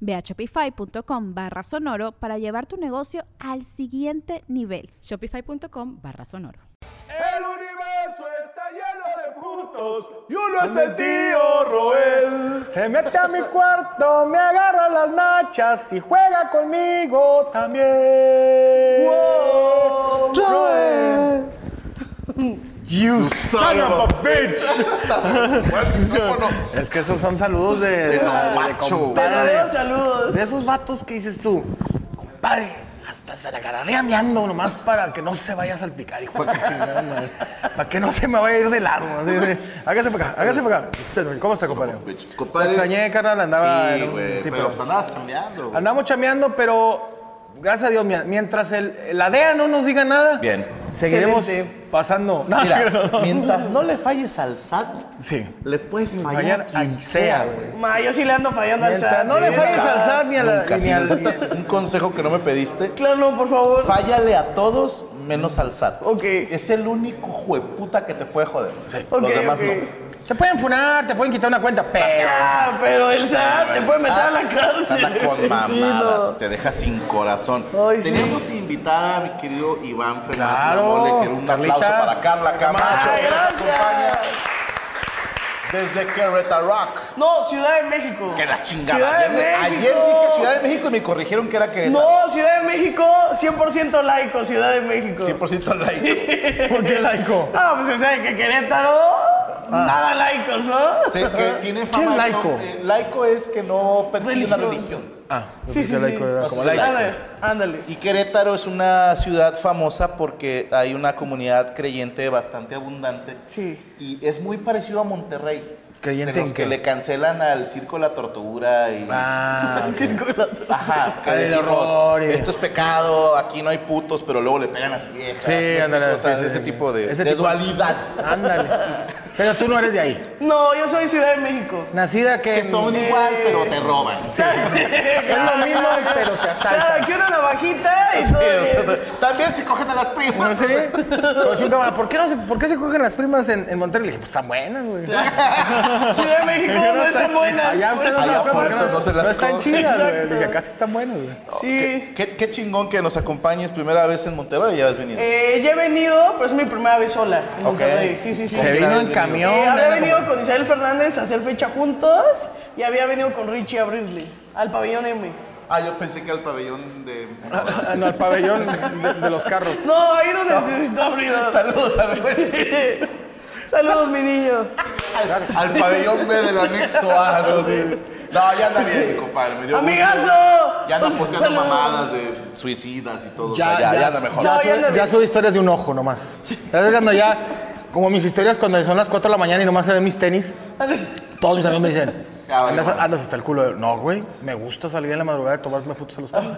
Ve a shopify.com barra sonoro para llevar tu negocio al siguiente nivel. Shopify.com barra sonoro. El universo está lleno de putos y uno es el tío Roel. Se mete a mi cuarto, me agarra las nachas y juega conmigo también. Wow, Joel. You son of a bitch. Es que esos son saludos de, de, de macho. compadre. Verdaderos saludos. De esos vatos que dices tú, compadre, hasta se la agarraría meando nomás para que no se vaya a salpicar, hijo de su chingada madre. Para que no se me vaya a ir de de, Hágase para acá, hágase para acá. ¿Cómo está, compadre? Te Compadre. extrañé, carnal, andaba... Sí, güey. sí, pero pues andabas chambeando, güey. Andamos chameando, pero gracias a Dios, mientras el, la DEA no nos diga nada, Bien. seguiremos Excelente. pasando. No, Mira, mientras no le falles al SAT, Sí. le puedes fallar, Fallar a quien sea, güey. Ma, yo sí le ando fallando al SAT. no le ¿eh? falles al SAT ni a la... Nunca, ni si al- necesitas un consejo que no me pediste, Claro, no, por favor. fállale a todos menos al SAT. Ok. Es el único jueputa que te puede joder. Ok, Los demás no. Te pueden funar, te pueden quitar una cuenta, pero... Ah, pero el SAT te puede meter a la cárcel. Anda con Sí, mamadas, no. te deja sin corazón. Ay, sí. Teníamos invitada a mi querido Iván Fernández Claro, Mole, que era un Carlita. aplauso para Carla Camacho, Ay, gracias. desde Querétaro Rock. No, Ciudad de México. Que la chingada. Ciudad de ayer, México. ayer dije Ciudad de México y me corrigieron que era Querétaro. No, Ciudad de México, 100% laico, Ciudad de México. 100% laico. ¿Por qué laico? Ah, pues se sabe que Querétaro, nada laicos, ¿no? Sé que tiene fama. ¿Qué es de- laico? eh, laico es que no persigue una Religión. religión. Ah, Sí, sí, sí. laico era Pues como sí, laico. Ándale, ándale. Y Querétaro es una ciudad famosa porque hay una comunidad creyente bastante abundante. Sí. Y es muy parecido a Monterrey. ¿Creyente de los en que qué? le cancelan al circo la tortura y. Ah, El circo de la- Ajá, que Ay, el decimos, esto es pecado, aquí no hay putos, pero luego le pegan a las viejas. Sí, ¿me ándale, explico? O sea, sí, sí, ese sí. tipo de, Ese de tipo- dualidad. ándale. Pero tú no eres de ahí. No, yo soy Ciudad de México. Nacida que... Que son igual, pero te roban. Es lo mismo, pero te Claro, asaltan. aquí una navajita y Sí, todo o sea, bien. También se cogen a las primas. ¿Sí? Un camarada, ¿por qué, no se, ¿por qué se cogen las primas en, en Monterrey? Le dije, pues están buenas, güey. Ciudad de México no están buenas. Allá ustedes no, Allá las por eso no se las están cogen. chidas, güey. Dije, acá sí están buenas, güey. Sí. Qué, qué chingón que nos acompañes primera vez en Monterrey, ya has venido. Eh, ya he venido, pero es mi primera vez sola en Ok. Monterrey. Sí, sí, sí. Se vino en camión. Eh, había venido con Isabel Fernández a hacer fecha juntos y había venido con Richie Abrirley al pabellón M. Ah, yo pensé que el pabellón de. Ah, no, el pabellón de, de los carros. No, ahí no necesito abrir. Saludos al. Saludos, mi niño. al, al pabellón B del anexo A. No, sí. no ya anda bien, mi compadre. Me dio gusto. ¡Amigazo! Ya anda Un posteando mamadas de suicidas y todo. o sea, ya, ya, anda mejor. No, Ya, ya sube, anda ya bien. sube historias de un ojo nomás. ¿Sabes cuando ya, como mis historias cuando son las 4 de la mañana y nomás se ven mis tenis? Todos mis amigos me dicen, Ya vale, andas, andas hasta el culo. No, güey, me gusta salir en la madrugada y tomarme fotos a los tenis.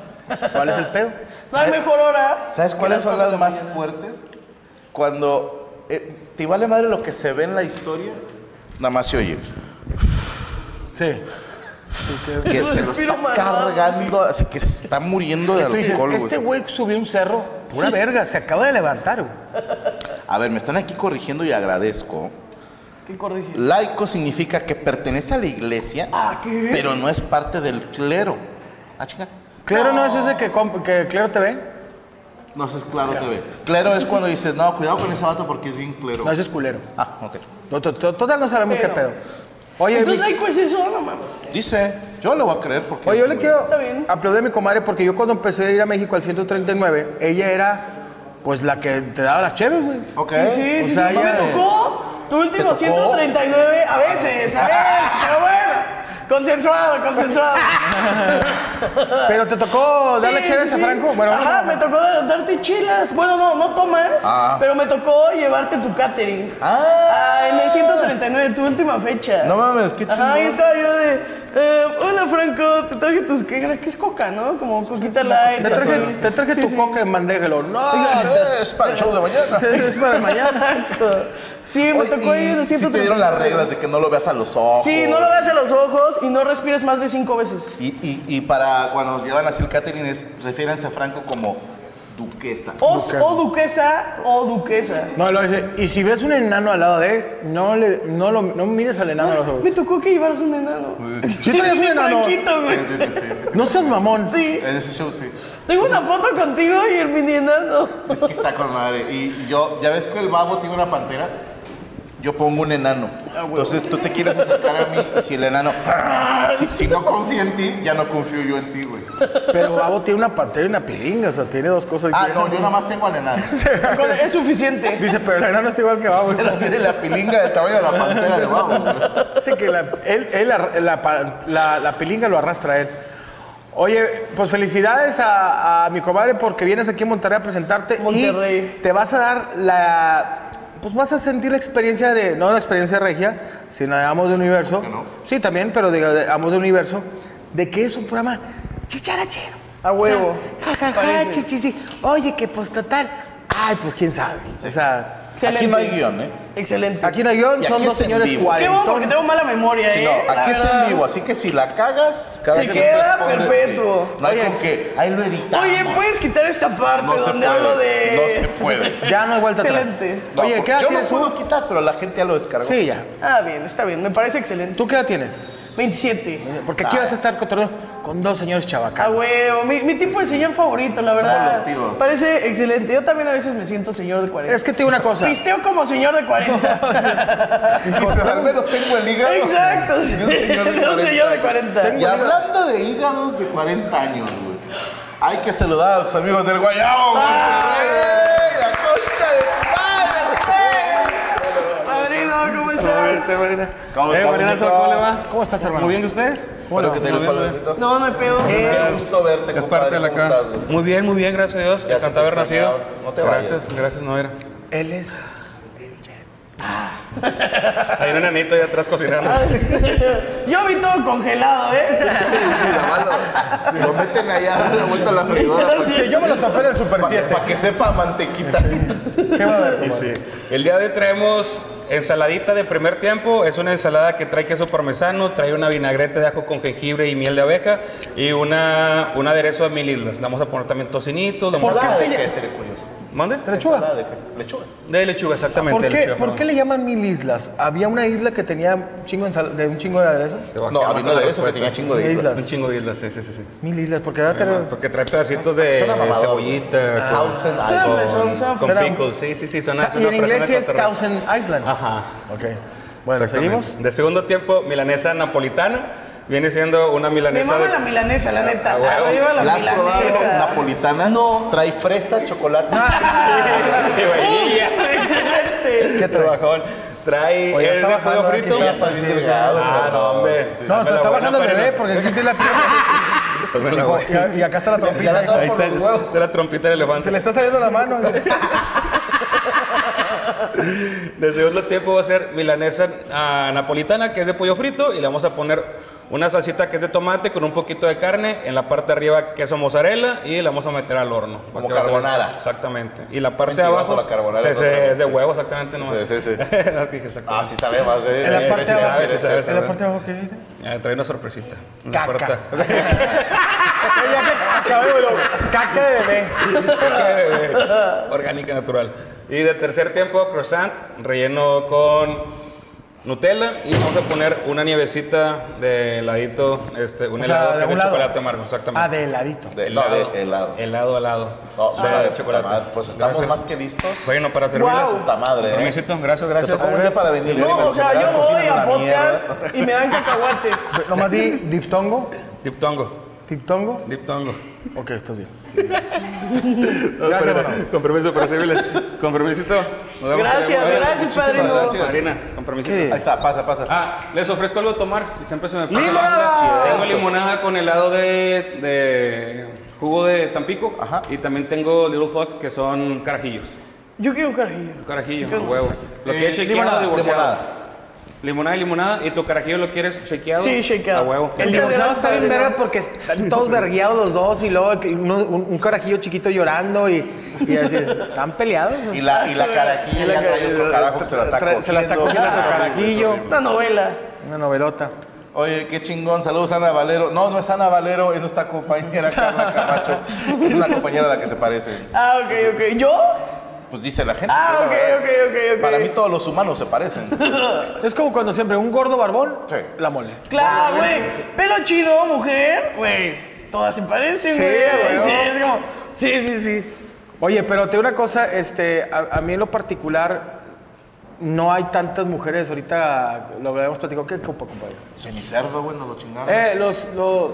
¿Cuál es el pedo? No hay mejor hora. ¿Sabes cuáles son las más fuertes? Cuando eh, te vale madre lo que se ve en la historia, nada más se oye. Sí. Que se lo está mal, cargando, así que se está muriendo de Tú dices, alcohol, este güey. güey subió un cerro, pura verga, se acaba de levantar, güey. A ver, me están aquí corrigiendo y agradezco. ¿Qué corrige? Laico significa que pertenece a la iglesia, Ah, ¿qué? pero no es parte del clero. Ah, chica. Clero no, es ese que, que Clero te ve. No, eso es claro TV. Clero es cuando dices, no, cuidado con ese vato porque es bien clero. No, ese es culero. Ah, ok. No, to- to- Total no sabemos Pero- qué pedo. Oye, Entonces, mi- laico es eso, no mames. Dice, yo le voy a creer porque... Oye, yo le quiero Está bien. aplaudir a mi comadre porque yo cuando empecé a ir a México al 139, ella era Pues la que te daba las cheves, güey. Ok. Sí, sí, O sí, sea, sí, ya- me tocó tu último tocó? 139, a veces, a veces, pero bueno. Consensuado, consensuado. Pero te tocó darle Sí, a. Franco. Bueno, no, Ajá, no, me tocó dar- darte chelas. Bueno, no, no tomas, Ah. pero me tocó llevarte tu catering. Ah. Ah, en el 139, tu última fecha. No mames, qué Ajá, ahí estaba yo de, eh, hola Franco, te traje tus, ¿qué, qué es coca, no? Como coquita light. Te traje, así. te traje Sí, tu sí. coca en bandeja. y lo, No, Es para el show de mañana. es para mañana. Sí, me Oye, tocó y sí 139. te dieron las reglas de que no lo veas a los ojos. Sí, no lo veas a los ojos y no respires más de cinco veces. Y, y, y para cuando nos llevan así el catering, es, refiérense a Franco como duquesa. O, o duquesa o duquesa. No, lo dice. Y si ves un enano al lado de él, no, le, no, lo, no mires al enano a los ojos. Me tocó que llevaras un enano. Sí traías un enano. Franquito, güey. Sí, sí, sí. No seas mamón. Sí. En ese show sí. Tengo una foto contigo y el mini enano. Es que está con madre. Y yo, ya ves que el babo tiene una pantera. Yo pongo un enano. Entonces tú te quieres acercar a mí y si el enano. Si, si no confía en ti, ya no confío yo en ti, güey. Pero Babo tiene una pantera y una pilinga. O sea, tiene dos cosas. Ah, no, yo nada más tengo al enano. Es suficiente. Dice, pero el enano está igual que Babo. Pero tiene la pilinga del tamaño de la pantera de babo. Dice que la, él, él la, la, pa- la- la pilinga lo arrastra a él. Oye, pues felicidades a, a mi comadre porque vienes aquí a Monterrey a presentarte Monterrey. y te vas a dar la... Pues vas a sentir la experiencia de, no la experiencia regia, sino de Amos de Universo. no? Sí, también, pero de, de Amos de Universo, de que es un programa chicharachero. A huevo. Ja, ja, ja, Parece. chi, chi, chi. Oye, que pues total. Ay, pues quién sabe. O sea, Aquí no hay guion, ¿eh? Excelente. aquí no hay guion, Y son aquí dos es en señores vivo. Qué bueno porque cuarentones. tengo mala memoria, Sí, ¿eh? no, aquí es en verdad. vivo, así que si la cagas, cada Se quien queda responde, perpetuo. sí. No hay con que, ahí lo editamos. Oye, ¿puedes quitar esta parte No se donde puede, hablo de. no se puede. Ya no hay vuelta atrás. Excelente. No, Oye, ¿qué edad yo tienes tú? puedo quitar, pero la gente ya lo descargó. Sí, ya. Ah, bien, está bien. Me parece excelente. ¿Tú qué edad tienes? 27. Porque aquí vas a estar cotorreando con dos señores A chavacanos. huevo. Mi, mi tipo de señor favorito, la verdad. los tíos. Parece excelente. Yo también a veces me siento señor de 40. Es que te digo una cosa. Pisteo como señor de 40. Dices, al menos tengo el hígado. Exacto, sí. Un señor de De un 40 señor de años. 40. Y hablando de hígados de 40 años, güey. Hay que saludar a los amigos del Guayabo, güey. ¿Cómo estás? madre! ¿Cómo Eh, mijo? ¿cómo le va? ¿Cómo estás, hermano? Muy bien, ¿y ustedes? Espero que te. No, no hay pedo. Qué gusto verte, Es parte compadre. de la ¿Cómo acá. estás, güey? Muy bien, muy bien, gracias a Dios. Ya Encantado de haber nacido. No te gracias, vayas. gracias, no era. Él es. Hay un enanito ahí atrás cocinando. Yo vi todo congelado, ¿eh? Sí, sí, lo, lo meten allá, la vuelta a la freidora para Sí, yo me lo topé en el Super 7. que sepa mantequita. ¿Qué va a haber? El día de hoy traemos ensaladita de primer tiempo. Es una ensalada que trae queso parmesano, trae una vinagreta de ajo con jengibre y miel de abeja y una, un aderezo de mil islas. Le vamos a poner también tocinitos. le vamos a- ¿Ensalada de qué, sería curioso? ¿Mande? ¿De lechuga? ¿Ensalada de qué? Lechuga. De lechuga, exactamente. ¿Por qué, lechuga, ¿Por qué le llaman mil islas? ¿Había una isla que tenía un chingo de, un chingo de aderezos? No, había de eso que respuesta. tenía chingo de islas. Un chingo de islas, sí, sí, sí. sí. Mil islas, porque da tener... Porque trae pedacitos de, cebollita. con- Thousand suena Con pickles, sí, sí, sí, suena. Y en inglés sí de es. Thousand Island. Ajá. Ok. Bueno. ¿seguimos? De segundo tiempo, milanesa napolitana. Viene siendo una Me milanesa mama de... la milanesa, la neta. Me mama la ¿La has probado milanesa. napolitana? No. Trae fresa, chocolate. de vainilla. Excelente. ¿Qué? Trabajón. Trae... Oye, es de bajando, pollo frito. está. Está bien delgado. Ah, no, hombre. No, te la está bajando el bebé porque aquí tiene la pierna. Dame la Dijo, buena. y, y acá está la Ya la trompita. trae Ahí está está la trompita del elefante. Se le está saliendo la mano. De segundo tiempo va a ser milanesa ah, napolitana, que es de pollo frito, y le vamos a poner una salsita que es de tomate con un poquito de carne, en la parte de arriba queso mozzarella y la vamos a meter al horno. Como Para que va a ser- carbonara. Exactamente. Y la parte de abajo la carbonara sí, es sí, otra es de huevo, exactamente. No Sí, sí, sí. Ah, sí sabe más de En la parte de abajo. sí, sí, sí, sí. En la parte de abajo, ¿qué dice? Eh, trae una sorpresita. Caca. que acabé, pero caca de bebé. Orgánica natural. Y de tercer tiempo, croissant, relleno con Nutella y vamos a poner una nievecita de heladito, este, un O sea, helado de que es un de lado. chocolate amargo, exactamente. Ah, de heladito. De- no, de helado. Helado, helado. No, suena de de chocolate. Pues estamos Gracias. más que listos. Bueno, para servirles. Guau. Puta madre, ¿eh? Permisito, gracias, Te gracias. tocó un día para venir. No, o sea, yo voy a podcast y me dan cacahuates. Nomás di diptongo. Diptongo, Diptongo. diptongo. Ok, estás bien. Gracias, Pero. Con permiso para servirles. Con permisito. Nos vemos. Gracias, gracias, padrino. gracias. Marina, con permisito. ¿Qué? Ahí está, pasa, pasa. Ah, les ofrezco algo a tomar. Si siempre se me pasa. ¡Limonada! Tengo limonada con helado de, de jugo de Tampico. Ajá. Y también tengo Little Fuck, que son carajillos. Yo quiero un carajillo. Un carajillo, ¿Qué a huevo. Lo Eh, quieres shakeado limonada, o divorciado. limonada. Limonada y limonada. ¿Y tu carajillo lo quieres shakeado? Sí, shakeado. A huevo. El gracias, está bien verga porque están todos vergueados los dos y luego uno- un, un carajillo chiquito llorando y, y así. Están peleados. Y la, y la carajilla Y la trae otro carajo que se la está cogiendo. se la está cogiendo Es otro horrible, carajillo. es horrible. Una novela. Una novelota. Oye, qué chingón. Saludos, Ana Valero. No, no es Ana Valero, es nuestra compañera Carla Camacho. Es una compañera a la que se parece. Ah, ok, ok. ¿Yo? Pues dice la gente. Ah, ok, ok, ok, ok. Para mí todos los humanos se parecen. Es como cuando siempre un gordo barbón, Sí. la mole. Claro, güey. Pelo chido, mujer. Güey. Todas se parecen, Sí, güey. güey. Sí, es como. Sí, sí, sí. Oye, pero te digo una cosa, este, a, a mí en lo particular no hay tantas mujeres. Ahorita lo habíamos platicado. ¿Qué copa, compadre? Cenicerdo, güey, nos lo chingaron. Eh, los, los...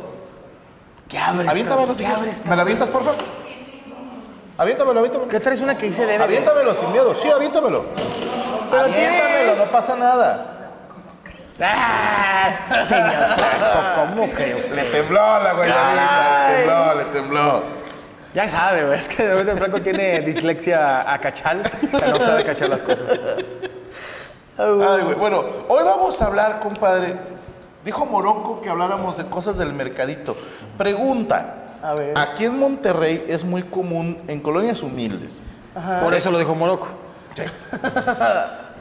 ¿Qué abres? Cabrón? si ¿Qué abres? ¿Me la avientas, por favor? Aviéntamelo, aviéntamelo. ¿Qué traes una que dice debe? Aviéntamelo sin miedo, sí, aviéntamelo. Pero aviéntamelo, tiene- no pasa nada. ¡Ah! Señor Franco, ¿cómo cree Le usted? tembló la güeyita, le tembló, le tembló. Ya sabe, güey, es que de repente Franco tiene dislexia a cachal, que no sabe cachar las cosas. Ay, güey. Bueno, hoy vamos a hablar, compadre. Dijo Morocco que habláramos de cosas del mercadito. Pregunta. A ver. Aquí en Monterrey es muy común en colonias humildes. Por eso lo dijo Morocco.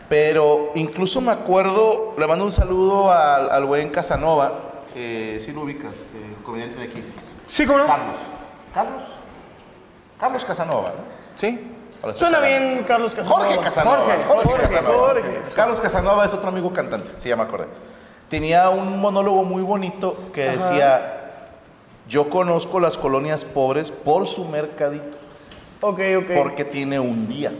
Pero incluso me acuerdo, le mando un saludo al, al buen Casanova, eh, sí lo ubicas, el comediante de aquí. Sí, ¿cómo no? Carlos. Carlos. Carlos Casanova, ¿no? Sí. Suena bien, Carlos Casanova. Jorge Casanova. Jorge, Jorge, Jorge, Casanova. Jorge. Carlos Casanova es otro amigo cantante, sí, ya me acordé. Tenía un monólogo muy bonito que decía, yo conozco las colonias pobres por su mercadito, Ok, ok. porque tiene un día.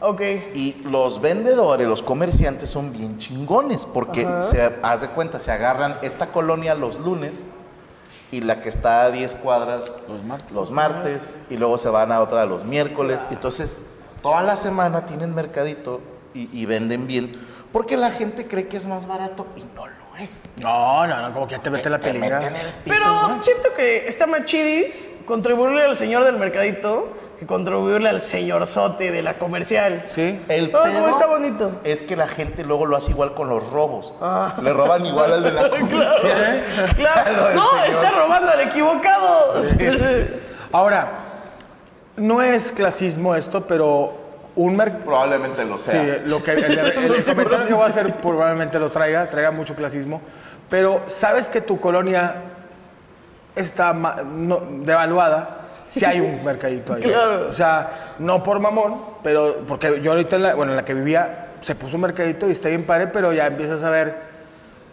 Ok. Y los vendedores, los comerciantes son bien chingones, porque se haz de cuenta, se agarran esta colonia los lunes y la que está a 10 cuadras los martes, y luego se van a otra los miércoles. Entonces, toda la semana tienen mercadito y, y venden bien, porque la gente cree que es más barato y no lo es. No, no, no, como que ya te mete la pito, Pero siento que está más chidis contribuirle al señor del mercadito que contribuirle al señor sote de la comercial. Sí. El No, no, pedo está bonito. es que la gente luego lo hace igual con los robos. Le roban igual al de la comercial. Claro. No, señor. está robando al equivocado. Sí, sí, sí. Ahora, no es clasismo esto, pero un mercado... Probablemente lo Sí, sea. lo que, el, el- el comentario que voy a hacer probablemente lo traiga, traiga mucho clasismo, pero sabes que tu colonia está no- devaluada si hay un mercadito ahí. Claro. O sea, no por mamón, pero porque yo ahorita, en la, bueno, en la que vivía, se puso un mercadito y está bien padre, pero ya empiezas a ver,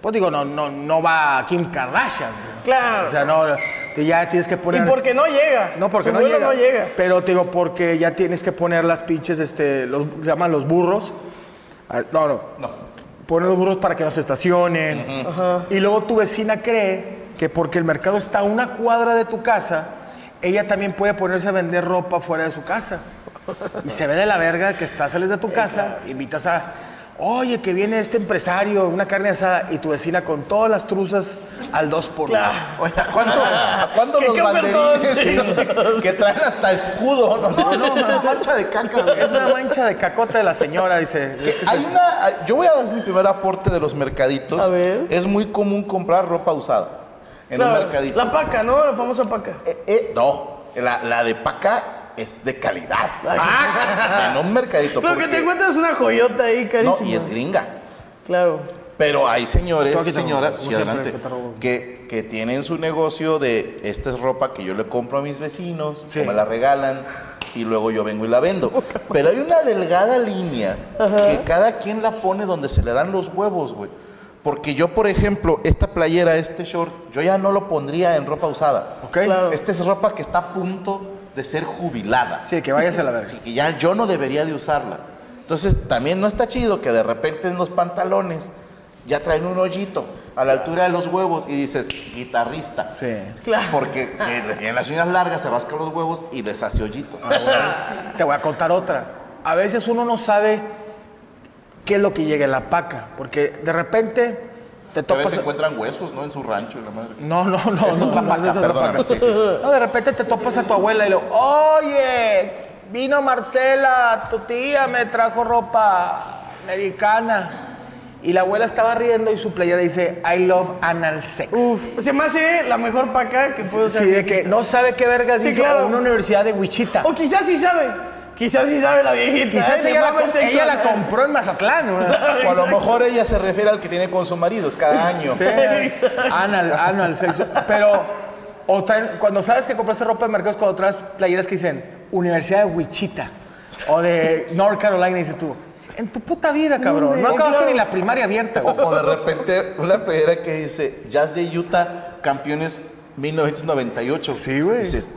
pues digo, no, no, no va Kim Kardashian. Claro. O sea, no, que ya tienes que Y poner... porque no llega. No, porque Su no llega. no llega. Pero te digo, porque ya tienes que poner las pinches, este, los se llaman los burros. Ah, No, no. No. Poner los burros para que no se estacionen. Y luego tu vecina cree que porque el mercado está a una cuadra de tu casa, ella también puede ponerse a vender ropa fuera de su casa. Y se ve de la verga que estás, sales de tu casa, invitas a, oye, que viene este empresario, una carne asada, y tu vecina con todas las truzas al 2 por uno. Claro. Oye, ¿a cuánto, a cuánto ¿Qué- los banderines que traen hasta escudo? No, no, no, una mancha de caca, güey. Es una mancha de cacota de la señora, dice. Hay una, yo voy a dar mi primer aporte de los mercaditos. A ver. Es muy común comprar ropa usada en un mercadito. La paca, ¿no? La famosa paca. Eh, eh, no, la, la de paca es de calidad. Ay. En un mercadito. Que porque- te encuentras una joyota ahí, No, carísima. y es gringa. Claro. Pero hay señores y señoras, sí, adelante, que, que tienen su negocio de esta es ropa que yo le compro a mis vecinos, Sí. o me la regalan y luego yo vengo y la vendo. Pero hay una delgada línea que cada quien la pone donde se le dan los huevos, güey. Porque yo, por ejemplo, esta playera, este short, yo ya no lo pondría en ropa usada. ¿Ok? Claro. Esta es ropa que está a punto de ser jubilada. Sí, que vayas a la verga. Así que ya yo no debería de usarla. Entonces también no está chido que de repente en los pantalones ya traen un hoyito. a la altura de los huevos y dices, guitarrista. Sí. Claro. Porque eh, tienen las uñas largas, se rasca los huevos y les hace hoyitos. Te voy a contar otra. A veces uno no sabe qué es lo que llega en la paca, porque de repente te A topas... veces encuentran huesos, ¿no? En su rancho, la madre. No, no, no, es no, perdóname, paca. sí, sí. No, de repente te topas a tu abuela y le oye, vino Marcela, tu tía me trajo ropa americana. Y la abuela estaba riendo y su playera dice, I love anal sex. Uf, se me hace la mejor paca que puedo Sí, de que no sabe qué vergas Sí, dice claro. a una universidad de Wichita. O quizás sí sabe. Quizás sí sabe la viejita. Quizás ¿eh? Ella la, mama el com- sexo. ella la compró en Mazatlán. ¿no? O a lo mejor ella se refiere al que tiene con sus maridos cada año. Sí, anal, anal sexo. Pero, o traen- cuando sabes que compraste ropa de mercados, cuando traes playeras que dicen Universidad de Wichita o de North Carolina, dices tú, en tu puta vida, cabrón. No acabaste claro. ni la primaria abierta, o de repente una playera que dice Jazz de Utah, campeones 1998. Sí, güey. Dices,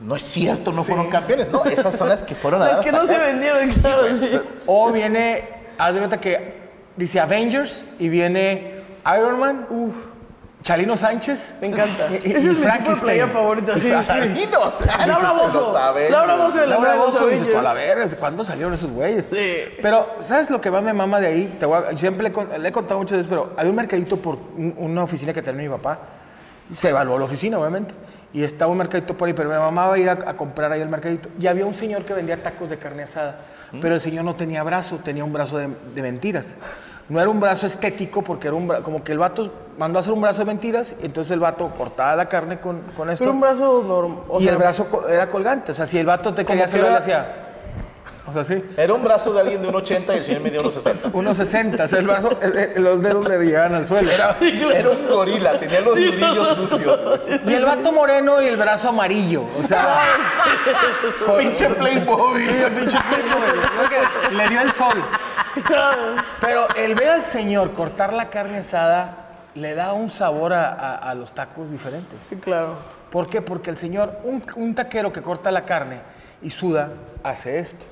no es cierto, no fueron campeones. No, esas son las que fueron a Las que no se vendieron, claro, sí. O viene, haz de cuenta que dice Avengers y viene Iron Man, Chalino Sánchez. Me encanta. Y- Ese y es mi tipo de playa favorita. Sí, sí. Salinos, Sánchez, Laura Bozo. Laura Bozo de la Laura Bozzo, dices tú, a la verga, ¿cuándo salieron esos güeyes? Sí. Pero, ¿sabes lo que más me mama de ahí? Te voy a- siempre le, he con- le he contado muchas veces, pero hay un mercadito por un- una oficina que tenía mi papá. Se evaluó la oficina, obviamente. Y estaba un mercadito por ahí, pero mi mamá va a ir a, a comprar ahí al mercadito. Y había un señor que vendía tacos de carne asada. Pero el señor no tenía brazo, tenía un brazo de, de mentiras. No era un brazo estético, porque era un bra- como que el vato mandó a hacer un brazo de mentiras, entonces el vato cortaba la carne con, con esto. Pero un brazo normal. y el brazo co- era colgante. O sea, si el vato te quería le era- hacía. O sea, sí. Era un brazo de alguien de un 80 y el señor me dio unos 60. Unos 60, o sea, el brazo, el- el- los dedos le llegaban al suelo. Era, era un gorila, tenía los nudillos sucios. Y el vato moreno y el brazo amarillo. O sea, con- Pinche Playmobil. Pinche Playmobil, creo que le dio el sol. Pero el ver al señor cortar la carne asada le da un sabor a, a- a los tacos diferentes. Sí, claro. ¿Por qué? Porque el señor, un, un taquero que corta la carne y suda, hace esto.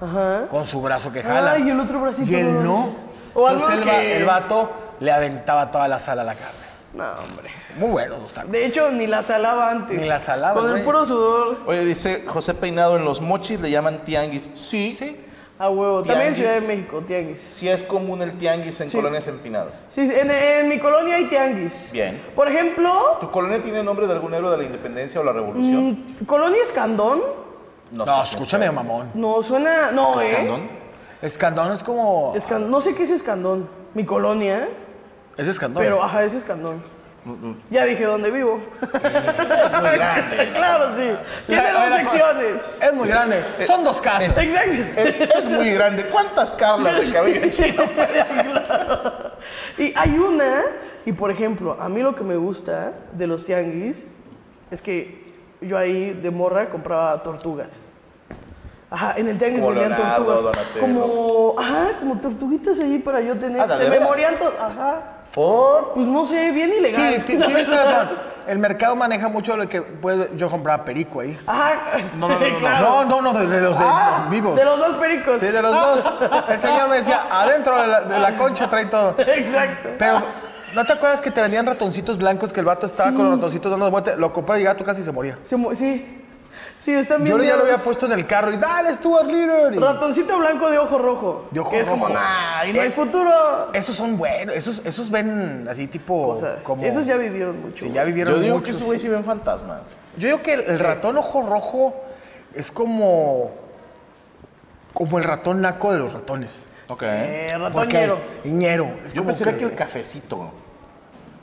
Ajá. Con su brazo que jala. Y el otro bracito Y él no. O al Entonces menos el, va- que- el vato le aventaba toda la sal a la carne. No, hombre. Muy buenos los tacos. De hecho, ni la salaba antes. Ni la salaba, Con el puro sudor. Oye, dice José Peinado, en los mochis le llaman tianguis. Sí, sí, A huevo. También en. Ciudad de México, tianguis. es común el tianguis en colonias empinadas. Sí, en, en mi colonia hay tianguis. Bien. Por ejemplo, ¿Tu colonia tiene nombre de algún héroe de la independencia o la revolución? ¿Colonia Escandón? No, sé escúchame, mamón. No, suena. No, ¿eh? ¿Escandón? Escandón es como. Escan- No sé qué es Escandón. Mi colonia, Es escandón. pero ajá, es Escandón. Ya dije dónde vivo. Es muy grande. claro, sí. Tiene La- dos la- secciones. Es muy grande. Son dos casas. Exacto. Es, es muy grande. ¿Cuántas Carlas de cabello? Sí. Y hay una, y por ejemplo, a mí lo que me gusta de los tianguis es que yo ahí de morra compraba tortugas. Ajá, en el tianguis Como vendían tortugas. Donatello. Como, ajá, como tortuguitas ahí para yo tener. Ah, ¿de se me morían Ajá. ¿Por? Pues no sé, bien Sí, ilegal. ti- tienes razón. El mercado maneja mucho lo que puede, yo compraba perico ahí. Ajá. No, no, no, no, no. claro. No, no, no, de, de los de Ah, vivos. De los dos pericos. Sí, de los dos. El señor me decía, adentro de la, de la concha trae todo. Exacto. Pero, ¿no te acuerdas que te vendían ratoncitos blancos que el vato estaba con los ratoncitos dando vueltas? Lo compré y llegaba a tu casa y se moría. Se mu- sí. Sí, están bien. Yo ya lo había puesto en el carro y dale, Stuart Little. Y Ratoncito blanco de ojo rojo. De ojo que es como, rojo. nah, y no hay Eh, futuro. Esos son buenos, esos, esos ven así tipo Cosas. como... Esos ya vivieron mucho. Sí, ya vivieron Yo digo muchos. que ese güey sí ven fantasmas. Yo digo que el, el ratón ojo rojo es como... Como el ratón naco de los ratones. Ok. Eh, ratoñero. Ñero. Es Yo como pensaría que el cafecito.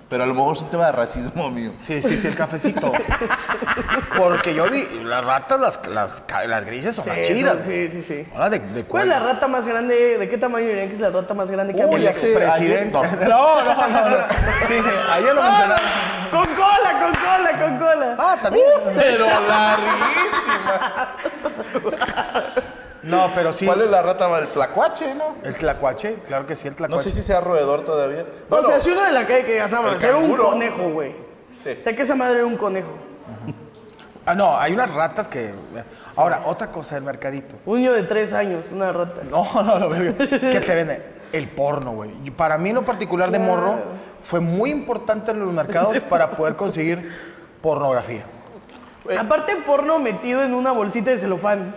Pero a lo mejor es un tema de racismo mío. Sí, sí, sí, el cafecito. Porque yo vi, las ratas, las, las, grises son Sí, las eso- chidas. sí, sí, sí. Ahora de, de ¿Cuál es la rata más grande? ¿De qué tamaño dirían que es la rata más grande que ha Uy, sé. Presidente. ayer- No, no, no. no. Sí, ayer lo Ah, mencionaba. no, Con cola, con cola, con cola. Ah, también. Pero larguísima. No, pero sí. ¿Cuál es la rata más? El tlacuache, ¿no? El tlacuache, claro que sí, el No tlacuache. sé si sea roedor todavía. o sea, si uno de la calle que ya sabes, el era un conejo, güey. Sí. O sea, que esa madre era un conejo. Ah, no, hay unas ratas que. Ahora, otra cosa del mercadito. Un niño de tres años, una rata. No, no, no. ¿Qué te venden? el porno, güey. Y Para mí en lo particular de morro fue muy importante en los mercados para poder conseguir pornografía. Aparte porno metido en una bolsita de celofán.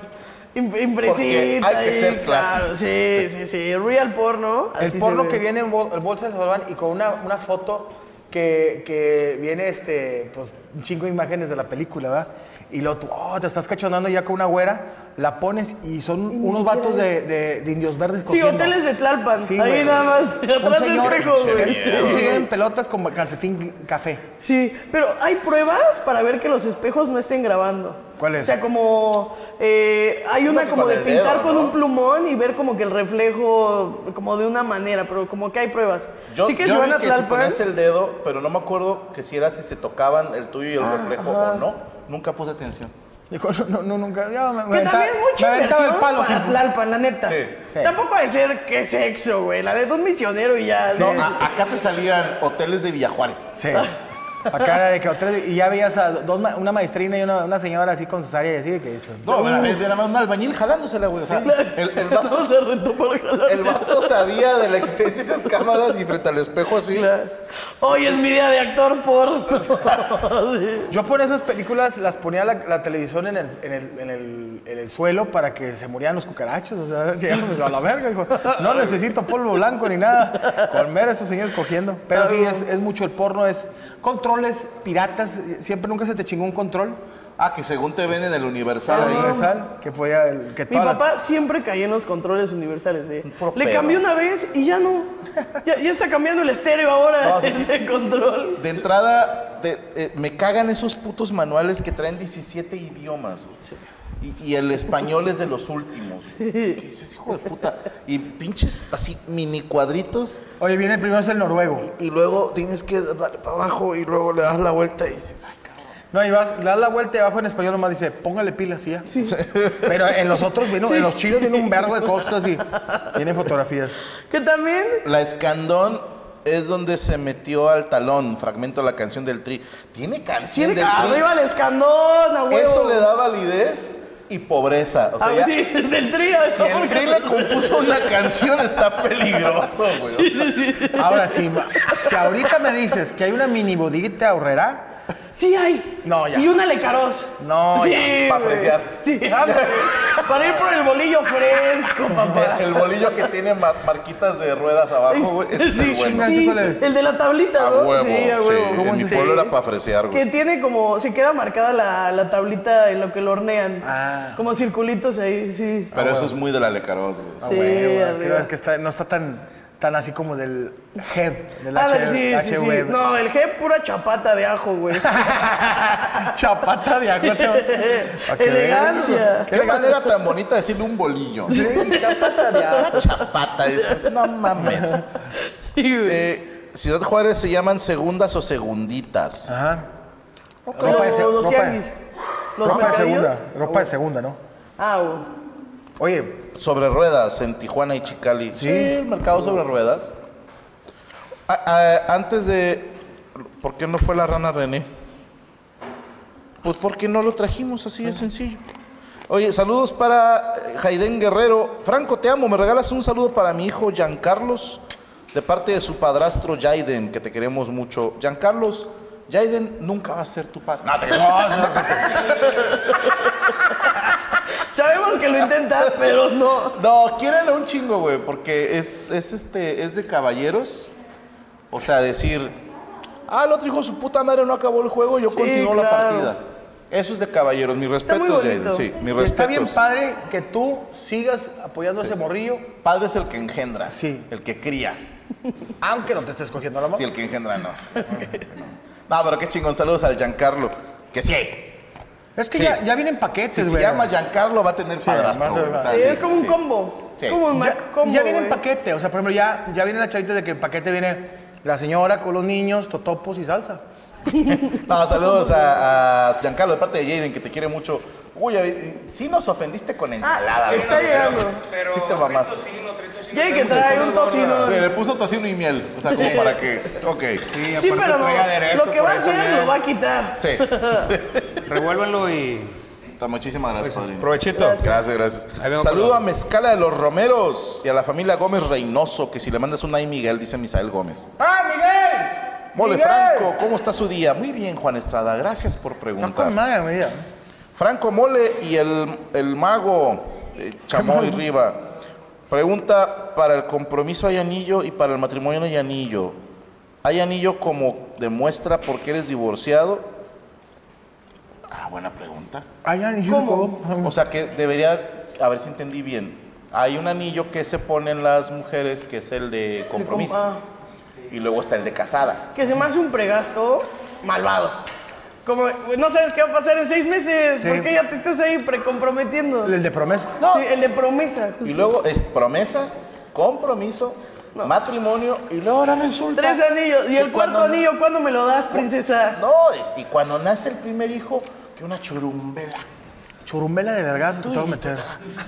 Im- Impresita. Hay que ser claro, clásico. Sí, sí, sí. Real porno. El así se porno ve. que viene en bol- bolsa de celofán y con una, una foto que, que viene, este, pues, un chingo de imágenes de la película, ¿verdad? Y luego tú, oh, te estás cachonando ya con una güera, la pones y son unos vatos de, de- de indios verdes Sí, cogiendo. hoteles de Tlalpan. Sí, ahí güey. nada más. Atrás de señor- espejos, güey. Un señor en pelotas con calcetín café. Sí, pero hay pruebas para ver que los espejos no estén grabando. ¿Cuál es? O sea, como eh, hay una como de pintar dedo, con ¿no? un plumón y ver como que el reflejo como de una manera, pero como que hay pruebas. Yo, sí que yo si van vi a que si Tlalpan, ponías el dedo, pero no me acuerdo que si era si se tocaban el tuyo y el Ah, reflejo o no. Nunca puse atención. Dijo, no, no, no, nunca. ya me- me que también mucha me aventaba inversión el palo para sin- Tlalpan, la neta. Sí. Sí. Tampoco ha de ser que sexo, güey. La de un misionero y ya. No, sí. a- acá te salían hoteles de Villajuárez. Sí. Acá era de que hoteles- y ya veías a dos, una maestrina y una, una señora así con cesárea y así de que. No, una vez vi nada más un albañil jalándosela, güey. O sea, el, el vato, se rentó para jalarse. el vato sabía de la existencia de esas cámaras y frente al espejo así. Hoy es mi día de actor por. Sí. Yo por esas películas las ponía la, la televisión en el, en, el, en, el, en el suelo para que se murieran los cucarachos. O sea, llegamos a la verga. Dijo, no necesito polvo blanco ni nada. Con ver a estos señores cogiendo. Pero sí, es, es mucho el porno, es controles piratas. Siempre nunca se te chingó un control Ah, que según te ven en el Universal ahí. universal. Que podía. el- Que Mi las- papá siempre caía en los controles universales. ¿eh? puro Le cambió una vez y ya no. Ya, ya está cambiando el estéreo ahora, No, sí. ese control. De entrada, de- eh, me cagan esos putos manuales que traen 17 idiomas. güey. Y, y el español es de los últimos. ¿Qué dices, hijo de puta? Y pinches así mini cuadritos. Oye, viene primero es el noruego. Y luego tienes que darle para abajo y luego le das la vuelta y dices, ay. No, y vas, le das la vuelta y abajo en español nomás dice, póngale pilas y ya. Pero en los otros, viene, en los chinos viene un vergo de cosas y vienen fotografías. Que también. La escandón es donde se metió al talón, fragmento de la canción del Tri. Tiene canción Tiene del Tri. arriba el escandón, a huevo. Eso le da validez y pobreza. O sea, Ah, ya- sí, del trío. si el Tri le compuso una canción, está peligroso, güey. Sí, sí, sí. Ahora, si, si ahorita me dices que hay una mini bodeguita ahorrera, Sí hay. No, ya. Y una lecaros. No, sí, ya, pa' güey. fresear. Sí, ándale. Para ir por el bolillo fresco, papá. El, el bolillo que tiene ma- marquitas de ruedas abajo, güey, ese es el sí, bueno. sí, el de la tablita, A ¿no? huevo, sí, a huevo. sí. En mi Sí. pueblo era para fresear, Que güey. tiene como, se queda marcada la, la tablita en lo que lo hornean. Ah. Como circulitos ahí, sí. Pero eso es muy de la Lecaros, güey. ah, Sí, güey, güey, creo que está- no está tan, tan así como del head, del Ah, H, sí, sí, sí. No, el G pura chapata de ajo, güey. Chapata de ajo. Elegancia. veas. Qué manera tan bonita decirle un bolillo. Sí, chapata de ajo. Una chapata, dices, no mames. Sí, güey. Eh, Ciudad Juárez se llaman segundas o segunditas. Ajá. Los- ropa de se- los ropa de-. Los Ropa de segunda, ropa de segunda, ¿no? Ah, güey. Oye, Sobre ruedas en Tijuana y Chicali. Sí, el mercado sobre ruedas. A- a- antes de. ¿Por qué no fue la rana René? Pues porque no lo trajimos así de sencillo. Oye, saludos para eh, Jaiden Guerrero. Franco, te amo. Me regalas un saludo para mi hijo Giancarlos, de parte de su padrastro Jaiden, que te queremos mucho. Giancarlos, Jaiden nunca va a ser tu padre. Sabemos que lo intenta, pero no. No, quiérelo un chingo, güey, porque es, es, este, es de caballeros. O sea, decir, ah, el otro hijo de su puta madre no acabó el juego, yo Sí, continúo la claro. partida. Eso es de caballeros, mis muy respetos, bonito. Jaden, sí, mis y está bien respetos. padre que tú sigas apoyando a ese morrillo, Padre es el que engendra, Sí. el que cría. aunque no te estés cogiendo la mano. Sí, el que engendra no. No, pero qué chingón, saludos al Giancarlo. Que sí, Es que Sí. ya, ya vienen paquetes, si se güey. llama Giancarlo va a tener padrastro. o güey, sea, Sí, sí, es como un sí. combo. Sí. Es como un Ya, combo. ya viene en güey. paquete, o sea, por ejemplo, ya, ya vienen las chavitas de que en paquete viene la señora con los niños, totopos y salsa. No, saludos a, a Giancarlo de parte de Jaden, que te quiere mucho. Uy, sí nos ofendiste con ensalada, Ah, güey. está llegando. Sí te mamaste. Quiere que trae un tocino. Güey, Le puso tocino y miel. O sea, como para que. Ok. Sí, pero no. Lo que va a hacer lo va a quitar. Sí. Revuélvanlo y. Muchísimas gracias, padrino. Provechito. Gracias, gracias. Saludo a Mezcala de los Romeros y a la familia Gómez Reynoso, que si le mandas un ay Miguel, dice Misael Gómez. ¡Ah, Miguel! Mole Miguel. Franco, ¿cómo está su día? Muy bien, Juan Estrada, gracias por Está preguntar. con madre, mi. Franco Mole y el, el mago eh, Chamoy Riva. Pregunta, para el compromiso hay anillo y para el matrimonio no hay anillo. ¿Hay anillo como demuestra por qué eres divorciado? Ah, buena pregunta. Ay, anillo. ¿Cómo? O sea que debería, a ver si entendí bien. Hay un anillo que se ponen las mujeres que es el de compromiso. Ah, Y luego está el de casada. que se me hace un pregasto malvado. Como, no sabes qué va a pasar en seis meses. Sí. ¿Por qué ya te estás ahí precomprometiendo? El de promesa. Sí, el de promesa. Y luego es promesa, compromiso, matrimonio y luego ahora resulta... Tres anillos. ¿Y el cuarto anillo cuándo me lo das, princesa? No, es- y cuando nace el primer hijo, que una churumbela. Churumbela de vergas, te meter.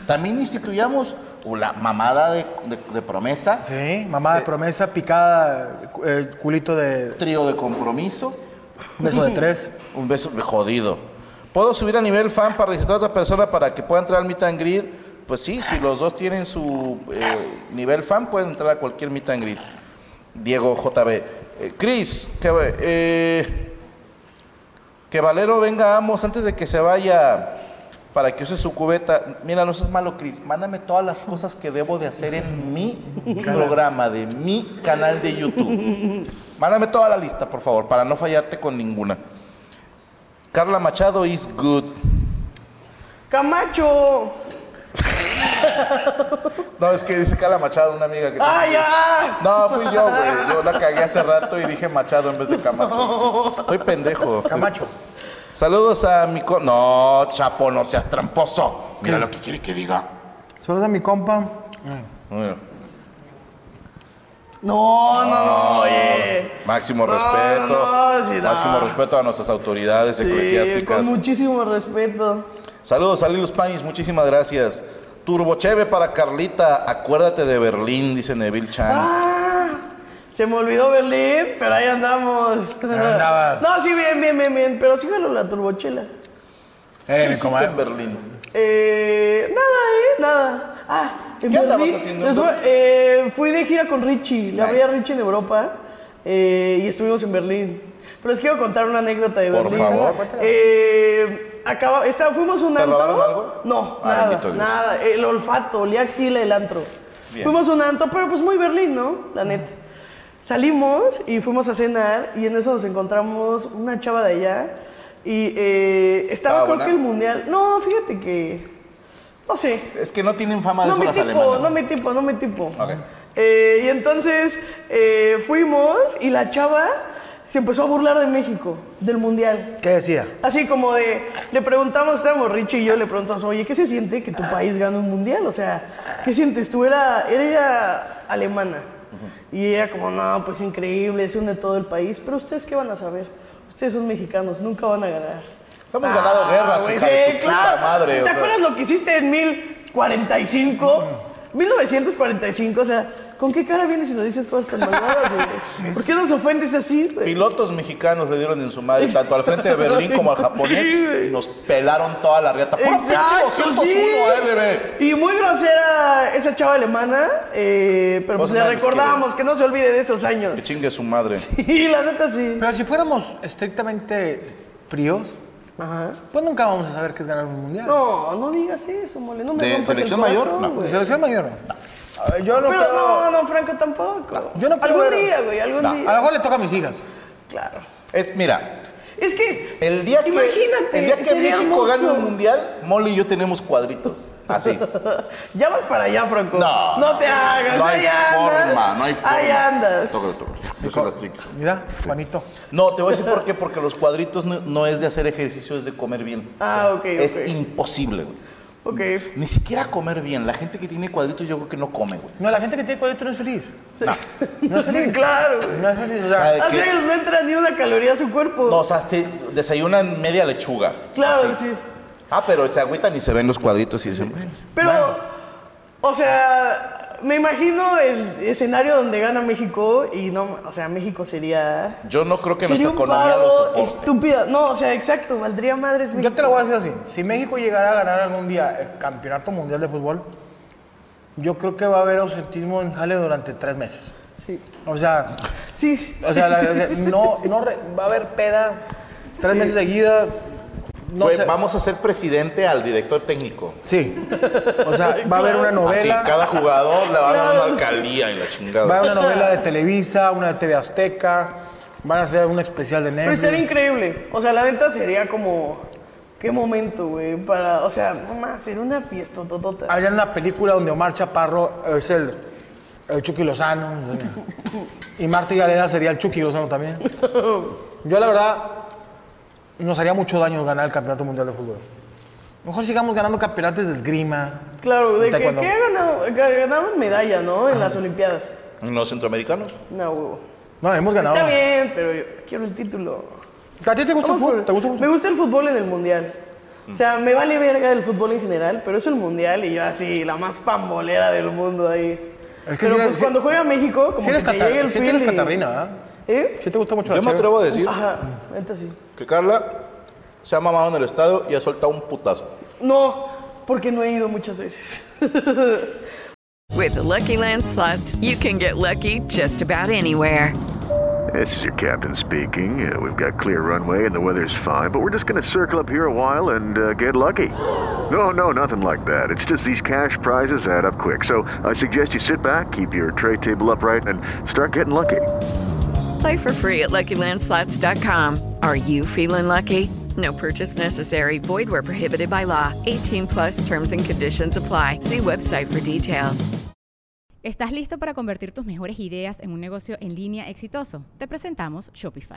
También instituyamos la mamada de, de- de promesa, Sí, mamá de promesa, picada, eh, culito de trío de compromiso, beso de tres. un beso jodido. ¿Puedo subir a nivel fan para registrar a otra persona para que pueda entrar al meet and greet? Pues sí, si los dos tienen su eh, nivel fan, pueden entrar a cualquier meet and greet. Diego JB. Eh, Chris, que, eh, que Valero venga, amos, antes de que se vaya para que use su cubeta. Mira, no seas malo, Chris. Mándame todas las cosas que debo de hacer en mi programa, de mi canal de YouTube. Mándame toda la lista, por favor, para no fallarte con ninguna. Carla Machado is good. Camacho. No, es que dice Carla Machado, una amiga que... ¡Ah, ya! No, fui yo, güey. Yo la cagué hace rato y dije Machado en vez de Camacho. Estoy pendejo. Camacho. Saludos a mi... co- No, Chapo, no seas tramposo. Mira lo que quiere que diga. Saludos a mi compa. Mira. No, no, no, oye. Máximo No, respeto. no, no, sí, no. Máximo respeto a nuestras autoridades Sí, eclesiásticas. con muchísimo respeto. Saludos a Lilos Panis, muchísimas gracias. Turbocheve para Carlita, acuérdate de Berlín, dice Neville Chan. Ah, se me olvidó Berlín, pero ahí andamos. andaba. No, sí, bien, bien, bien, bien. Pero sí jalo la turbochela. ¿Qué Eh, mi hiciste comadre. en Berlín? Eh, nada, eh, nada. Ah, en ¿Qué andabas Berlín, haciendo eh, fui de gira con Richie. Le hablé a. Richie en Europa eh, y estuvimos en Berlín. Pero les quiero contar una anécdota de Por Berlín. favor. Eh, acaba, estaba, fuimos un ¿Te antro. algo? No, Ah, nada, nada. El olfato, olía axila el antro. Bien. Fuimos un antro, pero pues muy Berlín, ¿no? La neta. Salimos y fuimos a cenar y en eso nos encontramos una chava de allá y eh, estaba ¿Estaba creo buena? que el mundial. No, fíjate que no sé. Es que no tienen fama de No las tipo, alemanas. no mi tipo, no mi tipo. Ok. Eh, y entonces eh, fuimos y la chava se empezó a burlar de México, del mundial. ¿Qué decía? Así como de, le preguntamos, estábamos Richie y yo, le preguntamos, oye, ¿qué se siente que tu país gane un mundial? O sea, ¿qué sientes tú? Era, era ella alemana. Y ella como, no, pues increíble, se une todo el país. Pero ustedes qué van a saber? Ustedes son mexicanos, nunca van a ganar. Hemos ganado guerras, hija sí, de tu claro. madre, ¿Te sea. acuerdas lo que hiciste en 1045? 1945, o sea, ¿con qué cara vienes y nos dices cosas tan malvadas, güey? ¿Por qué nos ofendes así, güey? Pilotos mexicanos le dieron en su madre, tanto al frente de Berlín como al japonés, Sí, y nos pelaron toda la riata. ¡Puro pinche Exacto, 201 sí. LB! Y muy grosera esa chava alemana, eh, pero pues le recordamos que no se olvide de esos años. Que chingue su madre. Y la neta sí. Pero si fuéramos estrictamente fríos, Ajá. pues nunca vamos a saber qué es ganar un mundial. No, no digas eso, mole. No me ¿De el selección mayor? No. ¿De güey. selección mayor? A ver, yo no Pero creo- no, no, Franco tampoco. Yo no creo Algún ver- día, güey, algún No. A lo día. mejor le toca a mis hijas. Claro. Es, mira, Es que, el día que, imagínate, el día que sería México gane un mundial, Molly y yo tenemos cuadritos. Así. Ya vas para allá, Franco. No. No te hagas, No hay ahí andas. forma, no hay forma. Ahí andas. Tócalo, tócalo. Mira, Juanito. No, te voy a decir por qué. Porque los cuadritos no, no es de hacer ejercicio, es de comer bien. Ah, ok, Es imposible, güey. Ok. Ni siquiera comer bien. La gente que tiene cuadritos yo creo que no come, güey. No, la gente que tiene cuadrito no es feliz. No. No es Sí, feliz. claro, güey. No es feliz. O sea, Así que- no entra ni una caloría a su cuerpo. no, o sea, te desayunan media lechuga. claro, Así. sí. Ah, pero se agüitan y se ven los cuadritos y dicen, bueno. Pero, o sea, me imagino el escenario donde gana México y no, o sea, México sería... Yo no creo que sería nuestra un economía lo soporte. estúpida. No, o sea, exacto, valdría madres México. Yo te lo voy a decir así. Si México llegara a ganar algún día el campeonato mundial de fútbol, yo creo que va a haber ausentismo en Jale durante tres meses. Sí. O sea, Sí, sí. o sea la- no, no re- va a haber peda tres meses seguida. No Güey, sé. vamos a hacer presidente al director técnico. Sí. O sea, va a haber una Así, novela. cada jugador le va a dar una alcaldía y la Va a chingada. haber una novela de Televisa, una de TV Azteca. Van a hacer un especial de Pero Netflix. estaría increíble. O sea, la neta sería como... Qué momento, güey, para... O sea, no más, sería una fiesta totota. Habría una película donde Omar Chaparro es el, el Chucky Lozano. Y Marta Gareda sería el Chucky Lozano también. Yo, la verdad, nos haría mucho daño ganar el Campeonato Mundial de Fútbol. Mejor sigamos ganando campeonatos de esgrima. Claro, de que, que ganado, ganaban medalla, ¿no? En las Olimpiadas. ¿Los centroamericanos? No, huevo. No, hemos ganado. Está bien, pero yo quiero el título. ¿A ti te gusta el fútbol? ¿Te gusta mucho? Me gusta el fútbol en el mundial. O sea, me vale verga el fútbol en general, pero es el mundial y yo así, la más pambolera del mundo ahí. Es que pero pues cuando juega México, como Sí que te catar- llega el. ¿Eh? Sí te gusta mucho la Yo me cheve? atrevo a decir Ajá, que Carla se ha mamado en el estadio y ha soltado un putazo. No, porque no he ido muchas veces. With the Lucky Land slots, you can get lucky just about anywhere. This is your captain speaking. Uh, we've got clear runway and the weather's fine, but we're just going to circle up here a while and uh, get lucky. No, no, nothing like that. It's just these cash prizes add up quick. So I suggest you sit back, keep your tray table upright, and start getting lucky. Play for free at LuckyLandSlots.com. Are you feeling lucky? No purchase necessary. Void where prohibited by law. 18 plus terms and conditions apply. See website for details. ¿Estás listo para convertir tus mejores ideas en un negocio en línea exitoso? Te presentamos Shopify.